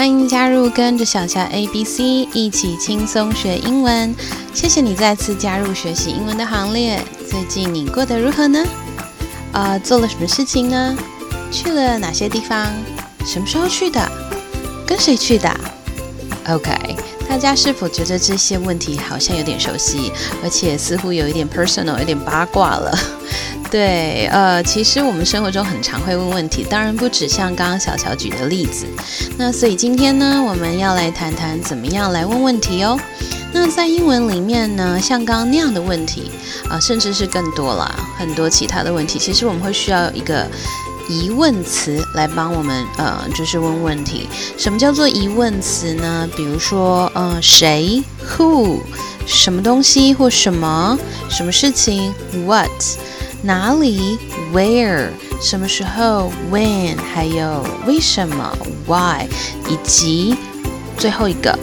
欢迎加入跟着小乔 A B C 一起轻松学英文。谢谢你再次加入学习英文的行列。最近你过得如何呢？啊，做了什么事情呢？去了哪些地方？什么时候去的？跟谁去的？OK，大家是否觉得这些问题好像有点熟悉，而且似乎有一点 personal，有点八卦了？对，呃，其实我们生活中很常会问问题，当然不止像刚刚小乔举的例子。那所以今天呢，我们要来谈谈怎么样来问问题哦。那在英文里面呢，像刚刚那样的问题啊，甚至是更多了很多其他的问题，其实我们会需要一个疑问词来帮我们，呃，就是问问题。什么叫做疑问词呢？比如说，呃，谁？Who？什么东西或什么？什么事情？What？哪里？Where？什么时候？When？还有为什么？Why？以及最后一个，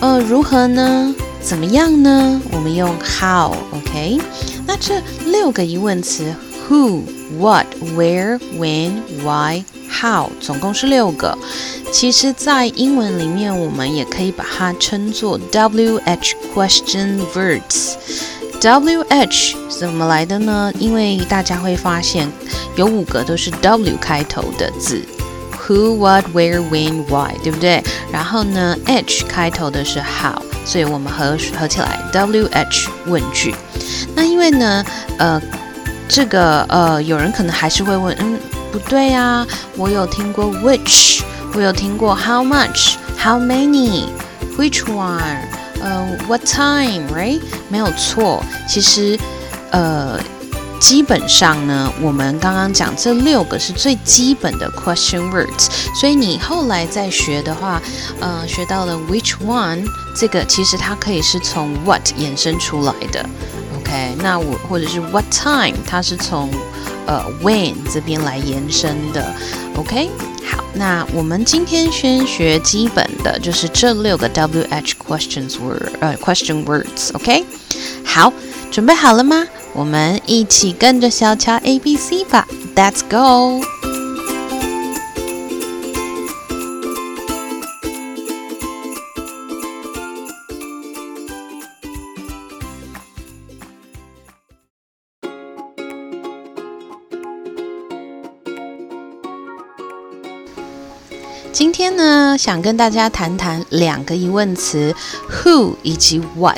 呃，如何呢？怎么样呢？我们用 how，OK？那这六个疑问词：Who、What、Where、When、Why、How，总共是六个。其实，在英文里面，我们也可以把它称作 WH question words。W H 怎么来的呢？因为大家会发现有五个都是 W 开头的字，Who, What, Where, When, Why，对不对？然后呢，H 开头的是 How，所以我们合合起来 W H 问句。那因为呢，呃，这个呃，有人可能还是会问，嗯，不对啊，我有听过 Which，我有听过 How much, How many, Which one。呃，What time？Right？没有错。其实，呃，基本上呢，我们刚刚讲这六个是最基本的 question words。所以你后来再学的话，呃，学到了 which one，这个其实它可以是从 what 衍生出来的。OK？那我或者是 what time，它是从呃 when 这边来延伸的。OK？好，那我们今天先学基本的，就是这六个 W H questions word 呃 question words，OK？好，准备好了吗？我们一起跟着小乔 A B C 吧，Let's go！今天呢，想跟大家谈谈两个疑问词，who 以及 what。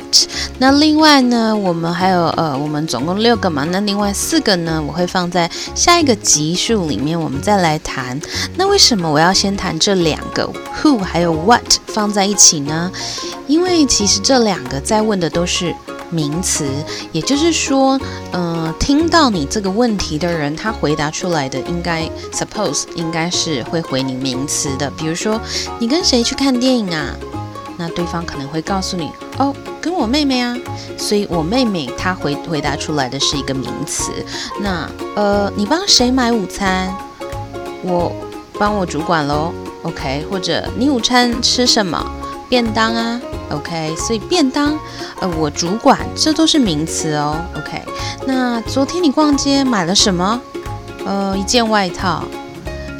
那另外呢，我们还有呃，我们总共六个嘛，那另外四个呢，我会放在下一个集数里面，我们再来谈。那为什么我要先谈这两个 who 还有 what 放在一起呢？因为其实这两个在问的都是。名词，也就是说，嗯，听到你这个问题的人，他回答出来的应该，suppose 应该是会回你名词的。比如说，你跟谁去看电影啊？那对方可能会告诉你，哦，跟我妹妹啊。所以我妹妹她回回答出来的是一个名词。那，呃，你帮谁买午餐？我帮我主管喽。OK，或者你午餐吃什么？便当啊。OK，所以便当，呃，我主管，这都是名词哦。OK，那昨天你逛街买了什么？呃，一件外套。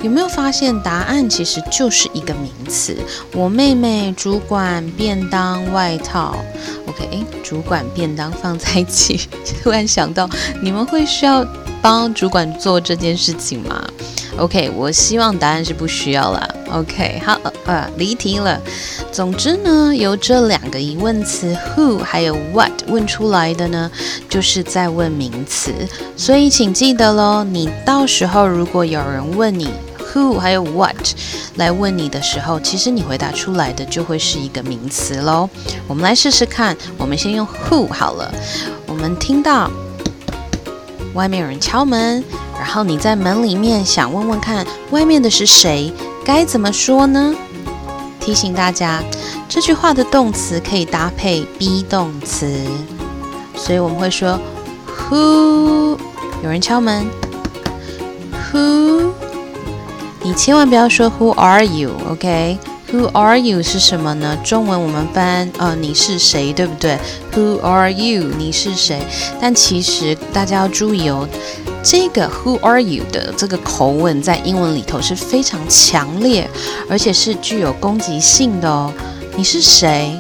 有没有发现答案其实就是一个名词？我妹妹主管便当外套。OK，诶，主管便当放在一起，突然想到，你们会需要帮主管做这件事情吗？OK，我希望答案是不需要了。OK，好，呃，离题了。总之呢，由这两个疑问词 who 还有 what 问出来的呢，就是在问名词。所以请记得喽，你到时候如果有人问你 who 还有 what 来问你的时候，其实你回答出来的就会是一个名词喽。我们来试试看，我们先用 who 好了。我们听到外面有人敲门。然后你在门里面想问问看，外面的是谁？该怎么说呢？提醒大家，这句话的动词可以搭配 be 动词，所以我们会说 Who？有人敲门，Who？你千万不要说 Who are you？OK？Who are you 是什么呢？中文我们翻呃你是谁，对不对？Who are you？你是谁？但其实大家要注意哦。这个 Who are you 的这个口吻在英文里头是非常强烈，而且是具有攻击性的哦。你是谁？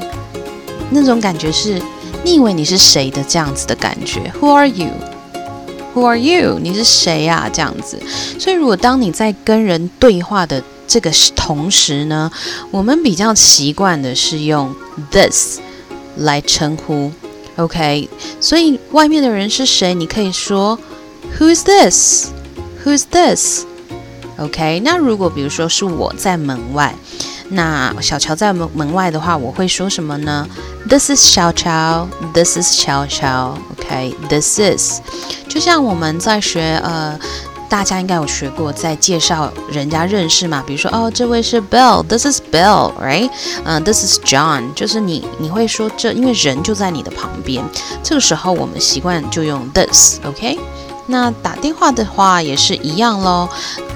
那种感觉是，你以为你是谁的这样子的感觉。Who are you？Who are you？你是谁呀？这样子。所以，如果当你在跟人对话的这个同时呢，我们比较习惯的是用 this 来称呼。OK，所以外面的人是谁？你可以说 Who's this？Who's this？OK，那如果比如说是我在门外，那小乔在门门外的话，我会说什么呢？This is 小乔，This is 小乔。OK，This is，就像我们在学呃。大家应该有学过，在介绍人家认识嘛？比如说，哦，这位是 Bill，This is Bill，right？嗯，This is John，就是你你会说这，因为人就在你的旁边。这个时候我们习惯就用 this，OK？那打电话的话也是一样喽。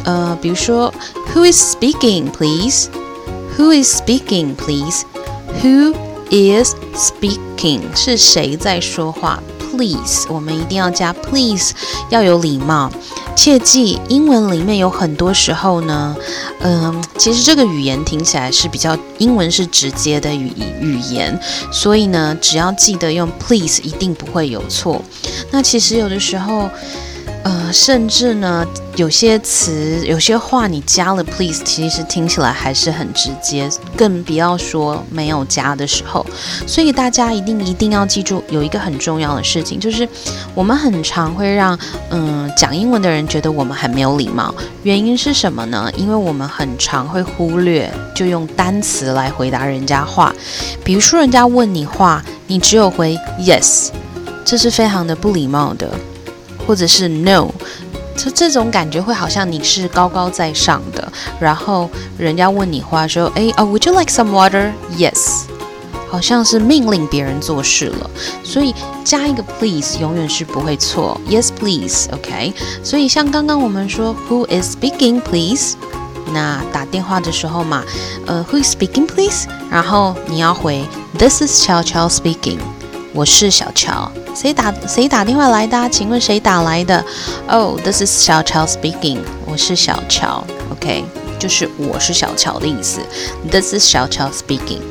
呃，比如说，Who is speaking, please？Who is speaking, please？Who is speaking？是谁在说话？Please，我们一定要加 please，要有礼貌。切记，英文里面有很多时候呢，嗯，其实这个语言听起来是比较英文是直接的语语言，所以呢，只要记得用 please，一定不会有错。那其实有的时候。呃，甚至呢，有些词、有些话，你加了 please，其实听起来还是很直接，更不要说没有加的时候。所以大家一定一定要记住，有一个很重要的事情，就是我们很常会让嗯讲英文的人觉得我们很没有礼貌。原因是什么呢？因为我们很常会忽略，就用单词来回答人家话。比如说，人家问你话，你只有回 yes，这是非常的不礼貌的。或者是 no，这这种感觉会好像你是高高在上的，然后人家问你话说，哎哦，Would you like some water? Yes，好像是命令别人做事了，所以加一个 please 永远是不会错。Yes, please，OK。所以像刚刚我们说 Who is speaking, please？那打电话的时候嘛，呃，Who is speaking, please？然后你要回 This is 乔乔 speaking，我是小乔。谁打谁打电话来的？请问谁打来的？Oh, this is 小乔 speaking。我是小乔，OK，就是我是小乔的意思。This is 小乔 speaking。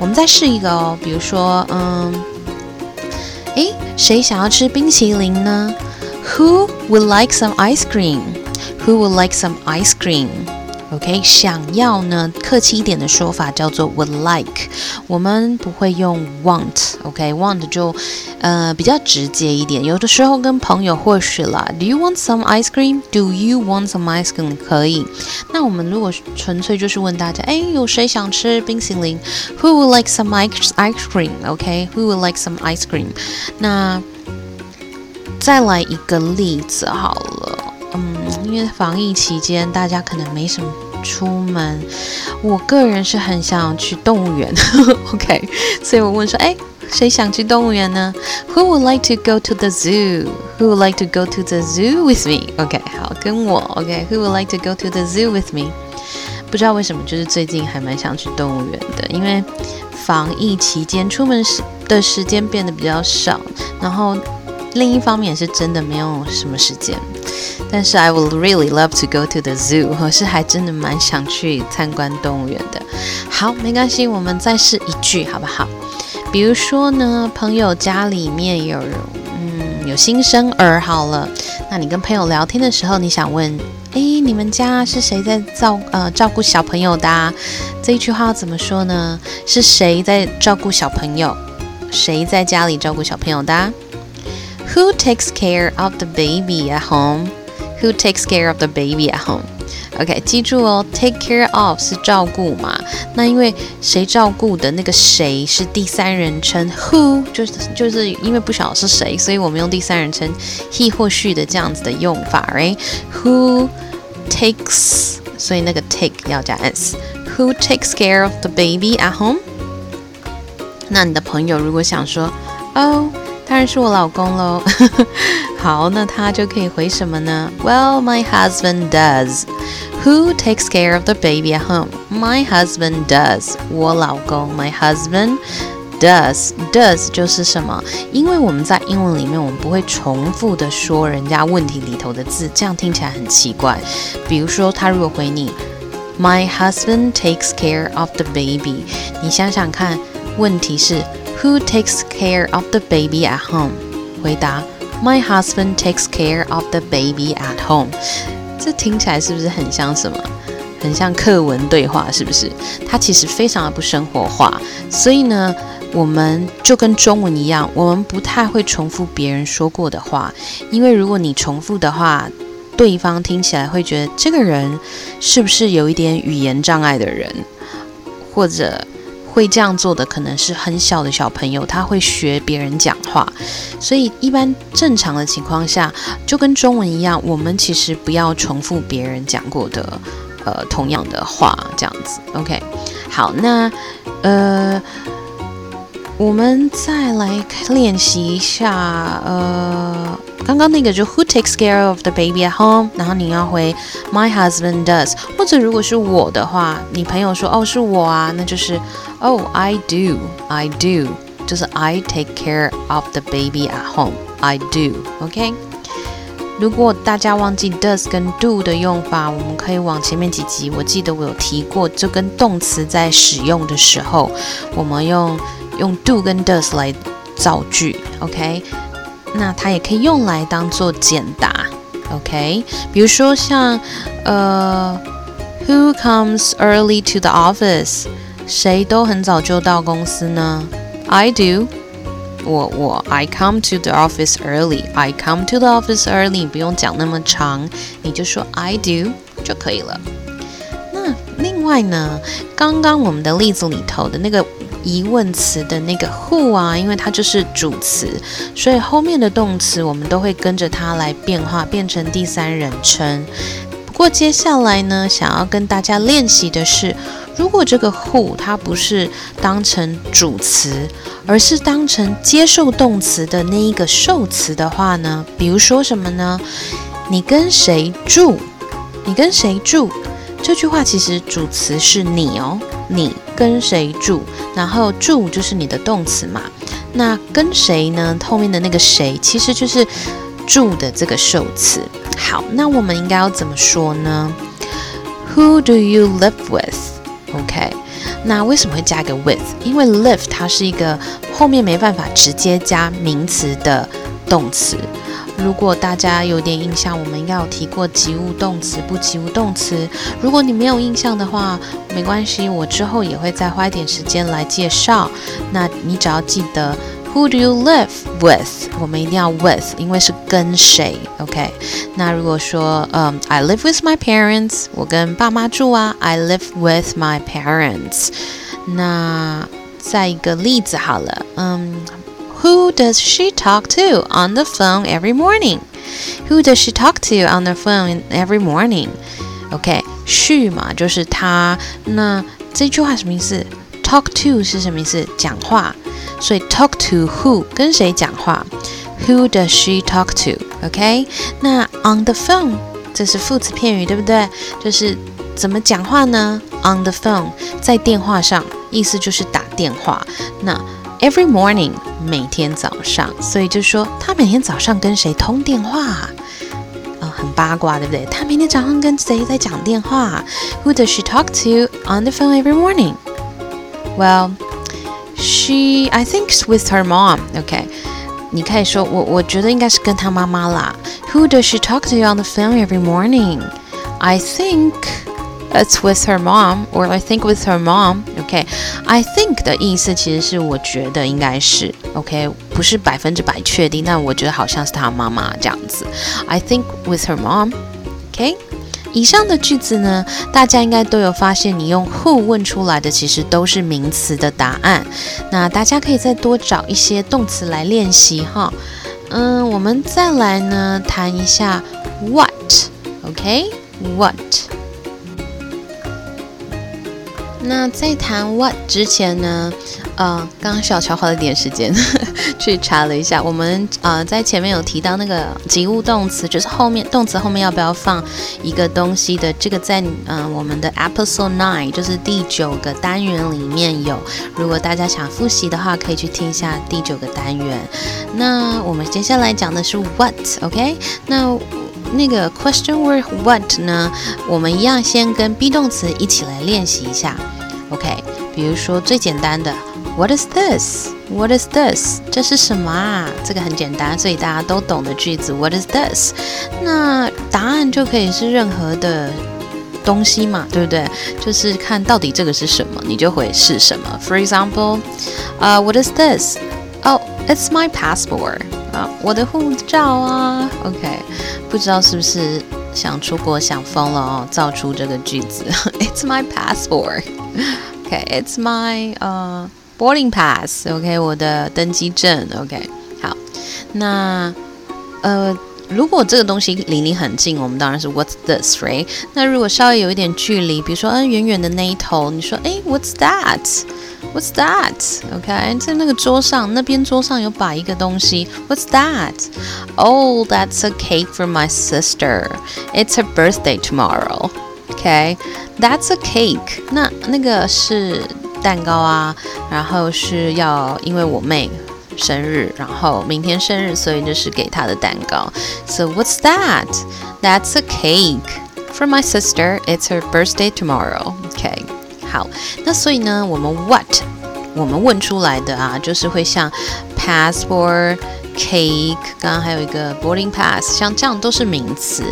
我们再试一个哦，比如说，嗯，诶，谁想要吃冰淇淋呢？Who would like some ice cream? Who would like some ice cream? OK，想要呢，客气一点的说法叫做 would like，我们不会用 want。OK，want 就呃比较直接一点。有的时候跟朋友或许啦，Do you want some ice cream？Do you want some ice cream？可以。那我们如果纯粹就是问大家，哎，有谁想吃冰淇淋？Who would like some ice ice cream？OK，Who would like some ice cream？那再来一个例子好了。嗯，因为防疫期间，大家可能没什么出门。我个人是很想去动物园，OK，所以我问说，哎，谁想去动物园呢？Who would like to go to the zoo？Who would like to go to the zoo with me？OK，好，跟我 OK，Who would like to go to the zoo with me？不知道为什么，就是最近还蛮想去动物园的，因为防疫期间出门时的时间变得比较少，然后另一方面也是真的没有什么时间。但是 I would really love to go to the zoo，我是还真的蛮想去参观动物园的。好，没关系，我们再试一句好不好？比如说呢，朋友家里面有嗯有新生儿，好了，那你跟朋友聊天的时候，你想问，哎，你们家是谁在照呃照顾小朋友的？这一句话怎么说呢？是谁在照顾小朋友？谁在家里照顾小朋友的 ？Who takes care of the baby at home？Who takes care of the baby at home? OK，记住哦，take care of 是照顾嘛？那因为谁照顾的那个谁是第三人称，who 就是就是因为不晓得是谁，所以我们用第三人称 he 或 she 的这样子的用法，right？Who takes？所以那个 take 要加 s。Who takes care of the baby at home？那你的朋友如果想说，哦。 当然是我老公喽。好，那他就可以回什么呢？Well, my husband does. Who takes care of the baby at home? My husband does. 我老公，my husband does does 就是什么？因为我们在英文里面，我们不会重复的说人家问题里头的字，这样听起来很奇怪。比如说，他如果回你，My husband takes care of the baby，你想想看，问题是 Who takes care of the baby at home？回答 My husband takes care of the baby at home。这听起来是不是很像什么？很像课文对话，是不是？它其实非常的不生活化，所以呢，我们就跟中文一样，我们不太会重复别人说过的话，因为如果你重复的话，对方听起来会觉得这个人是不是有一点语言障碍的人，或者会这样做的可能是很小的小朋友，他会学别人讲话，所以一般正常的情况下，就跟中文一样，我们其实不要重复别人讲过的。呃，同样的话，这样子，OK，好，那呃，我们再来练习一下，呃，刚刚那个就 Who takes care of the baby at home？然后你要回 My husband does，或者如果是我的话，你朋友说哦是我啊，那就是 Oh I do，I do，就是 I take care of the baby at home，I do，OK。如果大家忘记 does 跟 do 的用法，我们可以往前面几集，我记得我有提过，就跟动词在使用的时候，我们用用 do 跟 does 来造句，OK？那它也可以用来当做简答，OK？比如说像呃，Who comes early to the office？谁都很早就到公司呢？I do。我我 I come to the office early. I come to the office early. 不用讲那么长，你就说 I do 就可以了。那另外呢，刚刚我们的例子里头的那个疑问词的那个 who 啊，因为它就是主词，所以后面的动词我们都会跟着它来变化，变成第三人称。不过接下来呢，想要跟大家练习的是。如果这个 who 它不是当成主词，而是当成接受动词的那一个受词的话呢？比如说什么呢？你跟谁住？你跟谁住？这句话其实主词是你哦，你跟谁住？然后住就是你的动词嘛。那跟谁呢？后面的那个谁其实就是住的这个受词。好，那我们应该要怎么说呢？Who do you live with？OK，那为什么会加一个 with？因为 live 它是一个后面没办法直接加名词的动词。如果大家有点印象，我们要提过及物动词、不及物动词。如果你没有印象的话，没关系，我之后也会再花一点时间来介绍。那你只要记得。Who do you live with？我们一定要 with，因为是跟谁，OK？那如果说，嗯，I live with my parents，我跟爸妈住啊，I live with my parents。那再一个例子好了，嗯 ，Who does she talk to on the phone every morning？Who does she talk to on the phone every morning？OK，she 嘛，就是她。那这句话什么意思？Talk to 是什么意思？讲话。所以 talk to who 跟谁讲话？Who does she talk to？OK？那 on the phone 这是副词片语，对不对？就是怎么讲话呢？On the phone 在电话上，意思就是打电话。那 every morning 每天早上，所以就说他每天早上跟谁通电话？啊，很八卦，对不对？他每天早上跟谁在讲电话？Who does she talk to on the phone every morning？Well. She, I think, with her mom. Okay，你可以说我我觉得应该是跟她妈妈啦。Who does she talk to on the phone every morning? I think it's with her mom, or I think with her mom. OK, I think 的意思其实是我觉得应该是 OK，不是百分之百确定，但我觉得好像是她妈妈这样子。I think with her mom. OK。以上的句子呢，大家应该都有发现，你用 who 问出来的其实都是名词的答案。那大家可以再多找一些动词来练习哈。嗯，我们再来呢谈一下 what，OK？What？那在谈 what 之前呢，呃，刚刚小乔花了点时间 去查了一下，我们呃在前面有提到那个及物动词，就是后面动词后面要不要放一个东西的，这个在嗯我们的 episode nine，就是第九个单元里面有。如果大家想复习的话，可以去听一下第九个单元。那我们接下来讲的是 what，OK？那那个 question word what 呢？我们一样先跟 be 动词一起来练习一下，OK？比如说最简单的 What is this？What is this？这是什么啊？这个很简单，所以大家都懂的句子 What is this？那答案就可以是任何的东西嘛，对不对？就是看到底这个是什么，你就会是什么。For example，啊，What is this？Oh，it's my passport。啊，我的护照啊，OK，不知道是不是想出国想疯了哦，造出这个句子。It's my passport，OK，It's my 呃 boarding pass，OK，我的登机证，OK，好，那呃，如果这个东西离你很近，我们当然是 What's this，right？那如果稍微有一点距离，比如说嗯，远远的那一头，你说哎，What's that？What's that? OK，在那个桌上，那边桌上有摆一个东西。What's that? Oh, that's a cake for my sister. It's her birthday tomorrow. OK, that's a cake. 那那个是蛋糕啊，然后是要因为我妹 生日，然后明天生日，所以就是给他的蛋糕。So what's that? That's a cake for my sister. It's her birthday tomorrow. OK。好，那所以呢，我们 what 我们问出来的啊，就是会像 passport、cake，刚刚还有一个 boarding pass，像这样都是名词。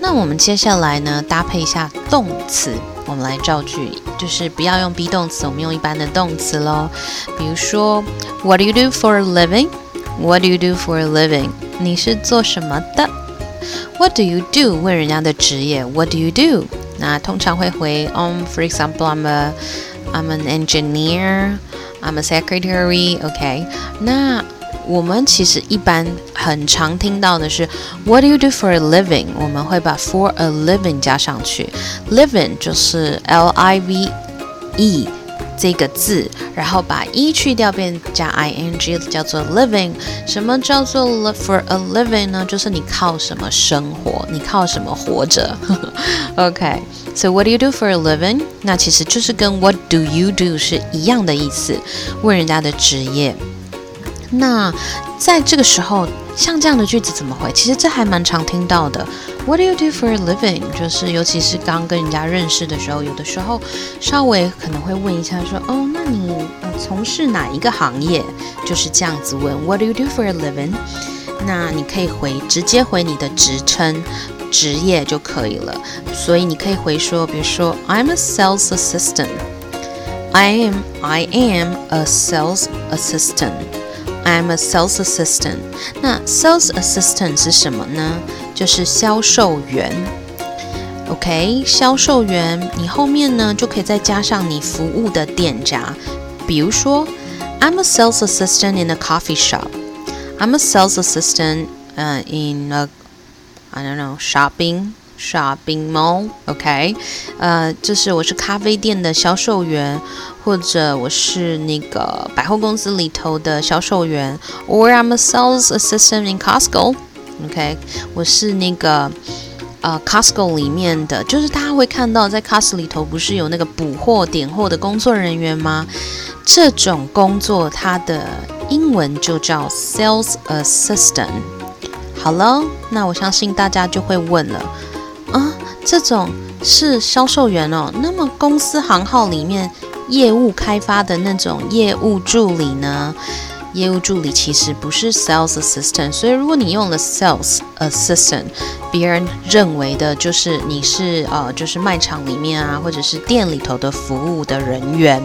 那我们接下来呢，搭配一下动词，我们来造句，就是不要用 be 动词，我们用一般的动词喽。比如说，What do you do for a living？What do you do for a living？你是做什么的？What do you do？问人家的职业，What do you do？那通常会回，um, for example, I'm a I'm an engineer, I'm a secretary, OK。那 我们其实一般很常听到的是 What do you do for a living？我们会把 for a living 加上去，living 就是 L I V E。这个字，然后把 e 去掉，变加 i n g 叫做 living。什么叫做 for a living 呢？就是你靠什么生活？你靠什么活着？OK，so what do you do for a living？那其实就是跟 what do you do 是一样的意思，问人家的职业。那在这个时候，像这样的句子怎么回？其实这还蛮常听到的。What do you do for a living？就是尤其是刚跟人家认识的时候，有的时候稍微可能会问一下，说哦，那你从事哪一个行业？就是这样子问。What do you do for a living？那你可以回直接回你的职称、职业就可以了。所以你可以回说，比如说，I'm a sales assistant。I am I am a sales assistant. I'm a sales assistant。那 sales assistant 是什么呢？就是销售员。OK，销售员，你后面呢就可以再加上你服务的店家。比如说，I'm a sales assistant in a coffee shop. I'm a sales assistant, uh, in a I don't know shopping shopping mall. OK，呃，就是我是咖啡店的销售员， 或者我是那个百货公司里头的销售员，or I'm a sales assistant in Costco。OK，我是那个呃 Costco 里面的，就是大家会看到在 Costco 里头不是有那个补货点货的工作人员吗？这种工作它的英文就叫 sales assistant。好了，那我相信大家就会问了，啊，这种是销售员哦，那么公司行号里面。业务开发的那种业务助理呢？业务助理其实不是 sales assistant，所以如果你用了 sales assistant，别人认为的就是你是呃，就是卖场里面啊，或者是店里头的服务的人员。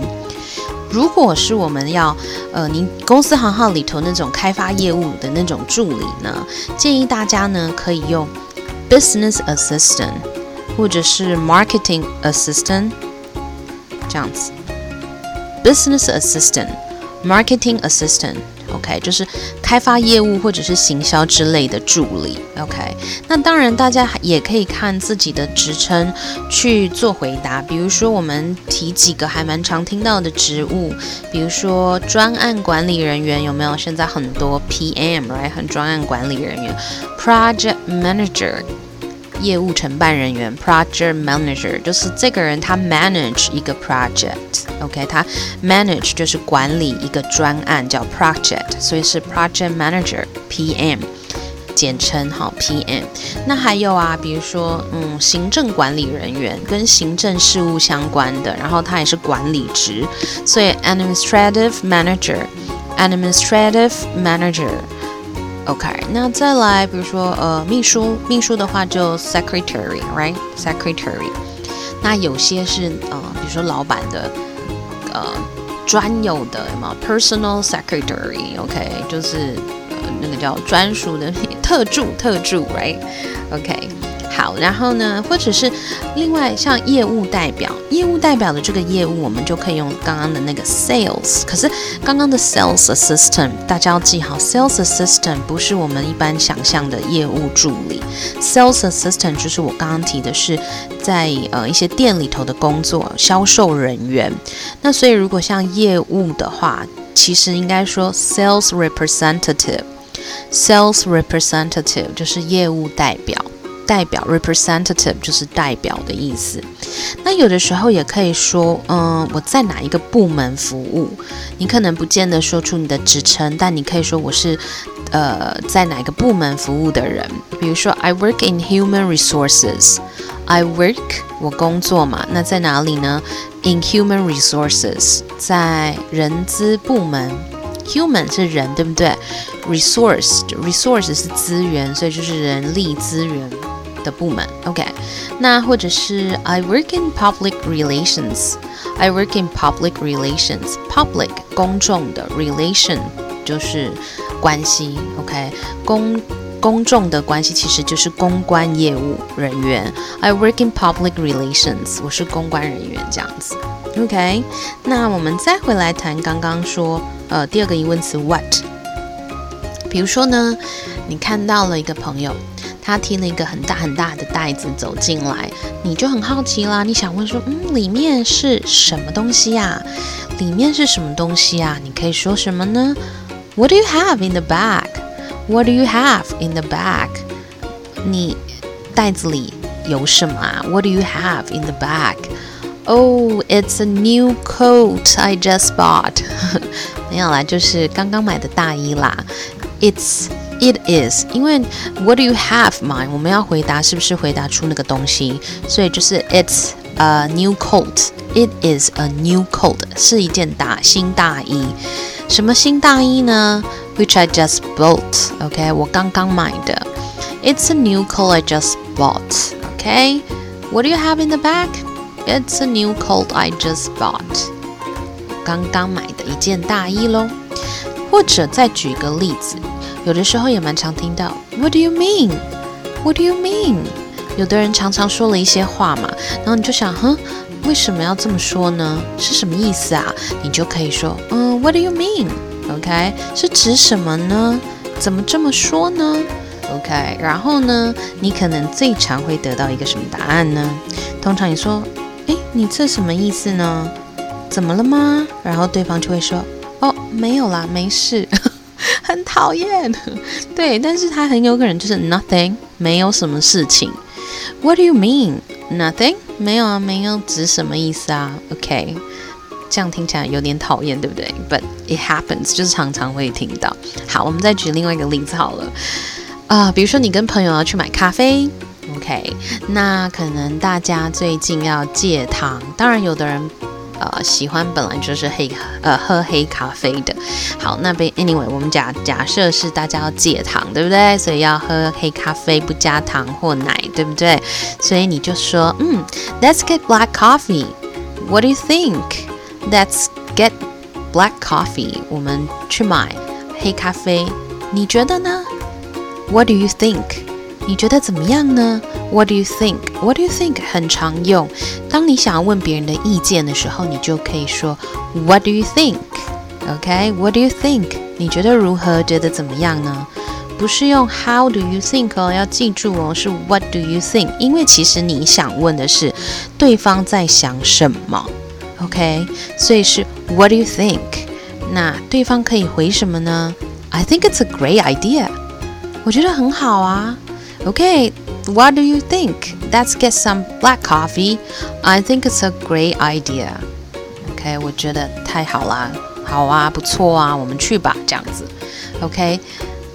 如果是我们要呃，您公司行号里头那种开发业务的那种助理呢，建议大家呢可以用 business assistant 或者是 marketing assistant 这样子。Business assistant, marketing assistant, OK，就是开发业务或者是行销之类的助理，OK。那当然，大家也可以看自己的职称去做回答。比如说，我们提几个还蛮常听到的职务，比如说专案管理人员，有没有？现在很多 PM，right，很专案管理人员，Project Manager。业务承办人员 （project manager） 就是这个人，他 manage 一个 project，OK，他 manage 就是管理一个专案叫 project，所以是 project manager（PM），简称哈 PM。那还有啊，比如说嗯，行政管理人员跟行政事务相关的，然后他也是管理职，所以 administrative manager，administrative manager。OK，那再来，比如说，呃，秘书，秘书的话就 secretary，right？secretary。那有些是呃，比如说老板的呃专有的什么 personal secretary，OK，就是呃那个叫专属的特助，特助，right？OK。好，然后呢，或者是另外像业务代表，业务代表的这个业务，我们就可以用刚刚的那个 sales。可是刚刚的 sales assistant，大家要记好，sales assistant 不是我们一般想象的业务助理，sales assistant 就是我刚刚提的是在呃一些店里头的工作，销售人员。那所以如果像业务的话，其实应该说 sales representative，sales representative 就是业务代表。代表 representative 就是代表的意思。那有的时候也可以说，嗯，我在哪一个部门服务？你可能不见得说出你的职称，但你可以说我是，呃，在哪个部门服务的人。比如说，I work in human resources。I work 我工作嘛，那在哪里呢？In human resources，在人资部门。Human 是人，对不对？Resource resource 是资源，所以就是人力资源。的部门，OK，那或者是 I work in public relations，I work in public relations，public 公众的 relation 就是关系，OK，公公众的关系其实就是公关业务人员，I work in public relations，我是公关人员这样子，OK，那我们再回来谈刚刚说呃第二个疑问词 what，比如说呢，你看到了一个朋友。他提了一个很大很大的袋子走进来，你就很好奇啦。你想问说，嗯，里面是什么东西呀？里面是什么东西呀？你可以说什么呢？What do you have in the bag? What do you have in the bag? 你袋子里有什么啊？What do you have in the bag? Oh, it's a new coat I just bought. 没有啦，就是刚刚买的大衣啦。It's It is，因为 What do you have 嘛？我们要回答是不是回答出那个东西，所以就是 It's a new coat。It is a new coat，是一件大新大衣。什么新大衣呢 ？Which I just bought。OK，我刚刚买的。It's a new coat I just bought。OK，What do you have in the bag？It's a new coat I just bought。刚刚买的一件大衣喽。或者再举个例子。有的时候也蛮常听到 What do you mean? What do you mean? 有的人常常说了一些话嘛，然后你就想，哼，为什么要这么说呢？是什么意思啊？你就可以说，嗯，What do you mean? OK，是指什么呢？怎么这么说呢？OK，然后呢，你可能最常会得到一个什么答案呢？通常你说，诶，你这什么意思呢？怎么了吗？然后对方就会说，哦，没有啦，没事。很讨厌，对，但是他很有可能就是 nothing，没有什么事情。What do you mean nothing？没有啊，没有指什么意思啊？OK，这样听起来有点讨厌，对不对？But it happens，就是常常会听到。好，我们再举另外一个例子好了。啊，比如说你跟朋友要去买咖啡，OK，那可能大家最近要戒糖，当然有的人。呃，喜欢本来就是黑呃喝黑咖啡的。好，那边 anyway，我们假假设是大家要戒糖，对不对？所以要喝黑咖啡，不加糖或奶，对不对？所以你就说，嗯，Let's get black coffee. What do you think? Let's get black coffee. 我们去买黑咖啡，你觉得呢？What do you think? 你觉得怎么样呢？What do you think? What do you think? 很常用。当你想要问别人的意见的时候，你就可以说 What do you think? OK? What do you think? 你觉得如何？觉得怎么样呢？不是用 How do you think 哦，要记住哦，是 What do you think？因为其实你想问的是对方在想什么 ，OK？所以是 What do you think？那对方可以回什么呢？I think it's a great idea。我觉得很好啊。OK，What do you think？Let's get some black coffee。I think it's a great idea。OK，我觉得太好啦，好啊，不错啊，我们去吧，这样子。OK。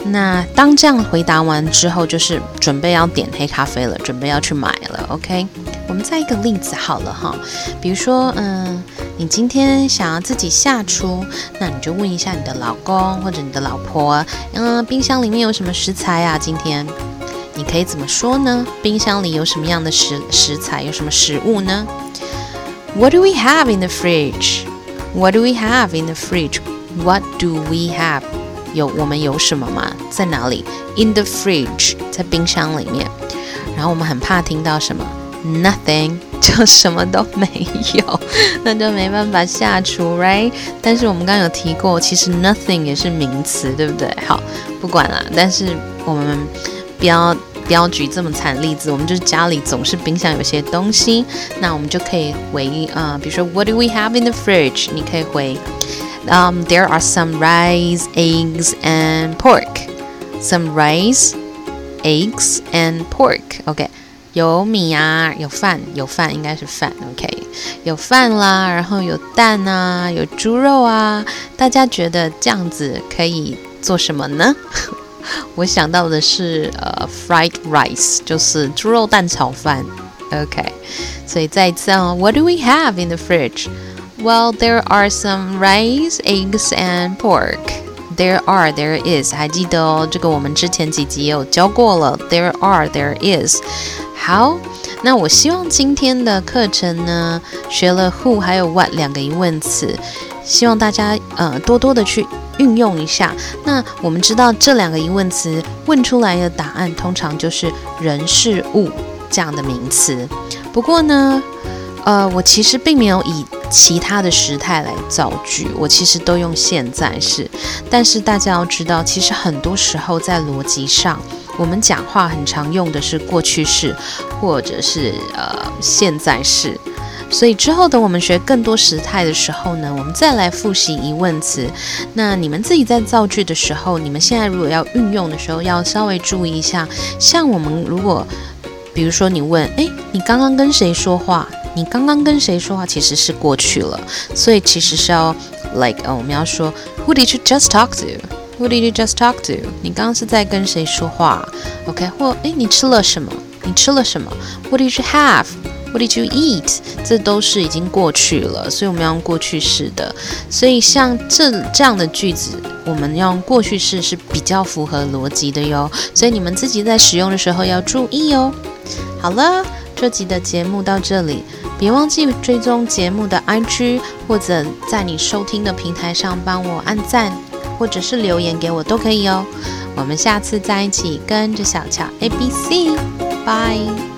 那当这样回答完之后，就是准备要点黑咖啡了，准备要去买了。OK， 我们再一个例子好了哈，比如说，嗯，你今天想要自己下厨，那你就问一下你的老公或者你的老婆，嗯，冰箱里面有什么食材啊？今天你可以怎么说呢？冰箱里有什么样的食食材？有什么食物呢？What do we have in the fridge? What do we have in the fridge? What do we have? 有我们有什么吗？在哪里？In the fridge，在冰箱里面。然后我们很怕听到什么？Nothing，就什么都没有，那就没办法下厨，right？但是我们刚刚有提过，其实 nothing 也是名词，对不对？好，不管了。但是我们不要不要举这么惨例子，我们就是家里总是冰箱有些东西，那我们就可以回啊，比如说 What do we have in the fridge？你可以回。Um, there are some rice, eggs, and pork. Some rice, eggs, and pork. OK，有米啊，有饭，有饭应该是饭。OK，有饭啦，然后有蛋啊，有猪肉啊。大家觉得这样子可以做什么呢？我想到的是呃，fried rice，就是猪肉蛋炒饭。OK，所以再一次哦，What do we have in the fridge？Well, there are some rice, eggs, and pork. There are, there is. 还记得哦，这个我们之前几集也有教过了。There are, there is. 好，那我希望今天的课程呢，学了 who 还有 what 两个疑问词，希望大家呃多多的去运用一下。那我们知道这两个疑问词问出来的答案，通常就是人事物这样的名词。不过呢，呃，我其实并没有以其他的时态来造句，我其实都用现在式。但是大家要知道，其实很多时候在逻辑上，我们讲话很常用的是过去式，或者是呃现在式。所以之后等我们学更多时态的时候呢，我们再来复习疑问词。那你们自己在造句的时候，你们现在如果要运用的时候，要稍微注意一下。像我们如果，比如说你问，诶，你刚刚跟谁说话？你刚刚跟谁说话其实是过去了，所以其实是要 like 呃我们要说 Who did you just talk to？Who did you just talk to？你刚刚是在跟谁说话？OK？或诶你吃了什么？你吃了什么？What did you have？What did you eat？这都是已经过去了，所以我们要用过去式的。所以像这这样的句子，我们要用过去式是比较符合逻辑的哟。所以你们自己在使用的时候要注意哦。好了，这集的节目到这里。别忘记追踪节目的 IG，或者在你收听的平台上帮我按赞，或者是留言给我都可以哦。我们下次再一起跟着小乔 A B C，拜。